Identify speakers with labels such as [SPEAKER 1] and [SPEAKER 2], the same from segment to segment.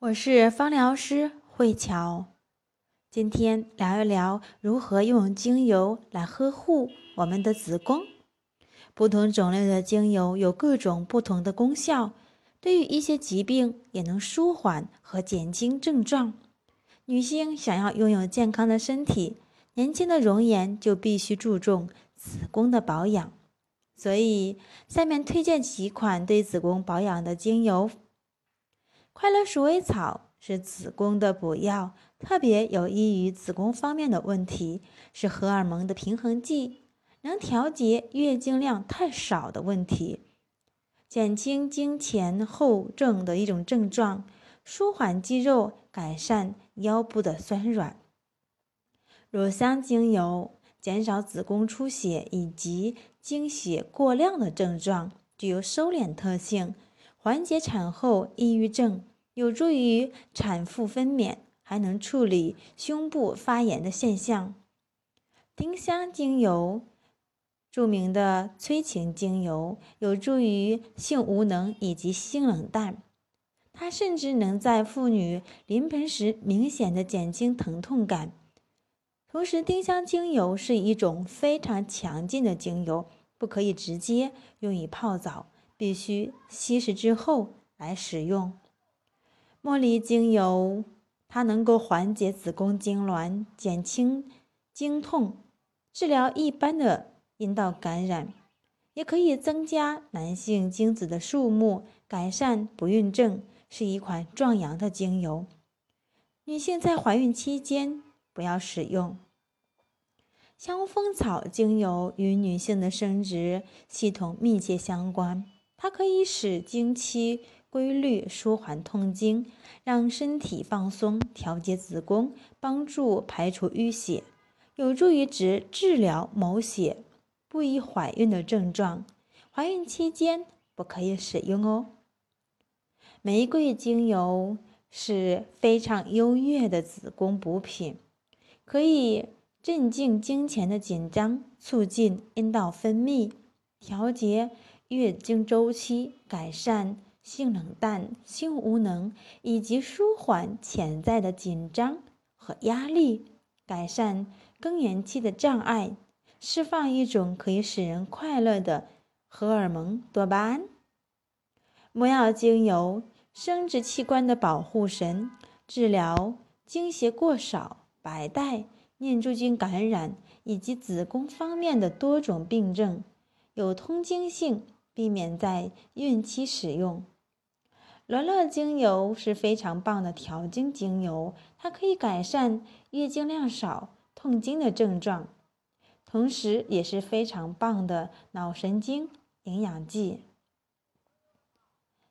[SPEAKER 1] 我是芳疗师慧乔，今天聊一聊如何用精油来呵护我们的子宫。不同种类的精油有各种不同的功效，对于一些疾病也能舒缓和减轻症状。女性想要拥有健康的身体、年轻的容颜，就必须注重子宫的保养。所以，下面推荐几款对子宫保养的精油。快乐鼠尾草是子宫的补药，特别有益于子宫方面的问题，是荷尔蒙的平衡剂，能调节月经量太少的问题，减轻经前后症的一种症状，舒缓肌肉，改善腰部的酸软。乳香精油减少子宫出血以及经血过量的症状，具有收敛特性。缓解产后抑郁症，有助于产妇分娩，还能处理胸部发炎的现象。丁香精油，著名的催情精油，有助于性无能以及性冷淡。它甚至能在妇女临盆时明显的减轻疼痛感。同时，丁香精油是一种非常强劲的精油，不可以直接用于泡澡。必须稀释之后来使用。茉莉精油，它能够缓解子宫痉挛，减轻经痛，治疗一般的阴道感染，也可以增加男性精子的数目，改善不孕症，是一款壮阳的精油。女性在怀孕期间不要使用。香蜂草精油与女性的生殖系统密切相关。它可以使经期规律，舒缓痛经，让身体放松，调节子宫，帮助排除淤血，有助于治治疗某些不宜怀孕的症状。怀孕期间不可以使用哦。玫瑰精油是非常优越的子宫补品，可以镇静经前的紧张，促进阴道分泌，调节。月经周期改善性冷淡、性无能，以及舒缓潜在的紧张和压力，改善更年期的障碍，释放一种可以使人快乐的荷尔蒙多巴胺。魔药精油，生殖器官的保护神，治疗经血过少、白带、念珠菌感染以及子宫方面的多种病症，有通经性。避免在孕期使用。罗勒精油是非常棒的调经精油，它可以改善月经量少、痛经的症状，同时也是非常棒的脑神经营养剂。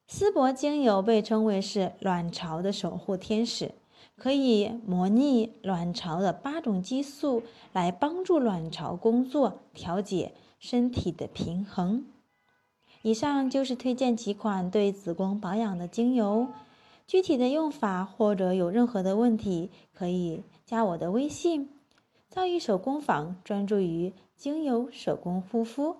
[SPEAKER 1] 丝柏精油被称为是卵巢的守护天使，可以模拟卵巢的八种激素，来帮助卵巢工作，调节身体的平衡。以上就是推荐几款对子宫保养的精油，具体的用法或者有任何的问题，可以加我的微信。造诣手工坊专注于精油手工护肤。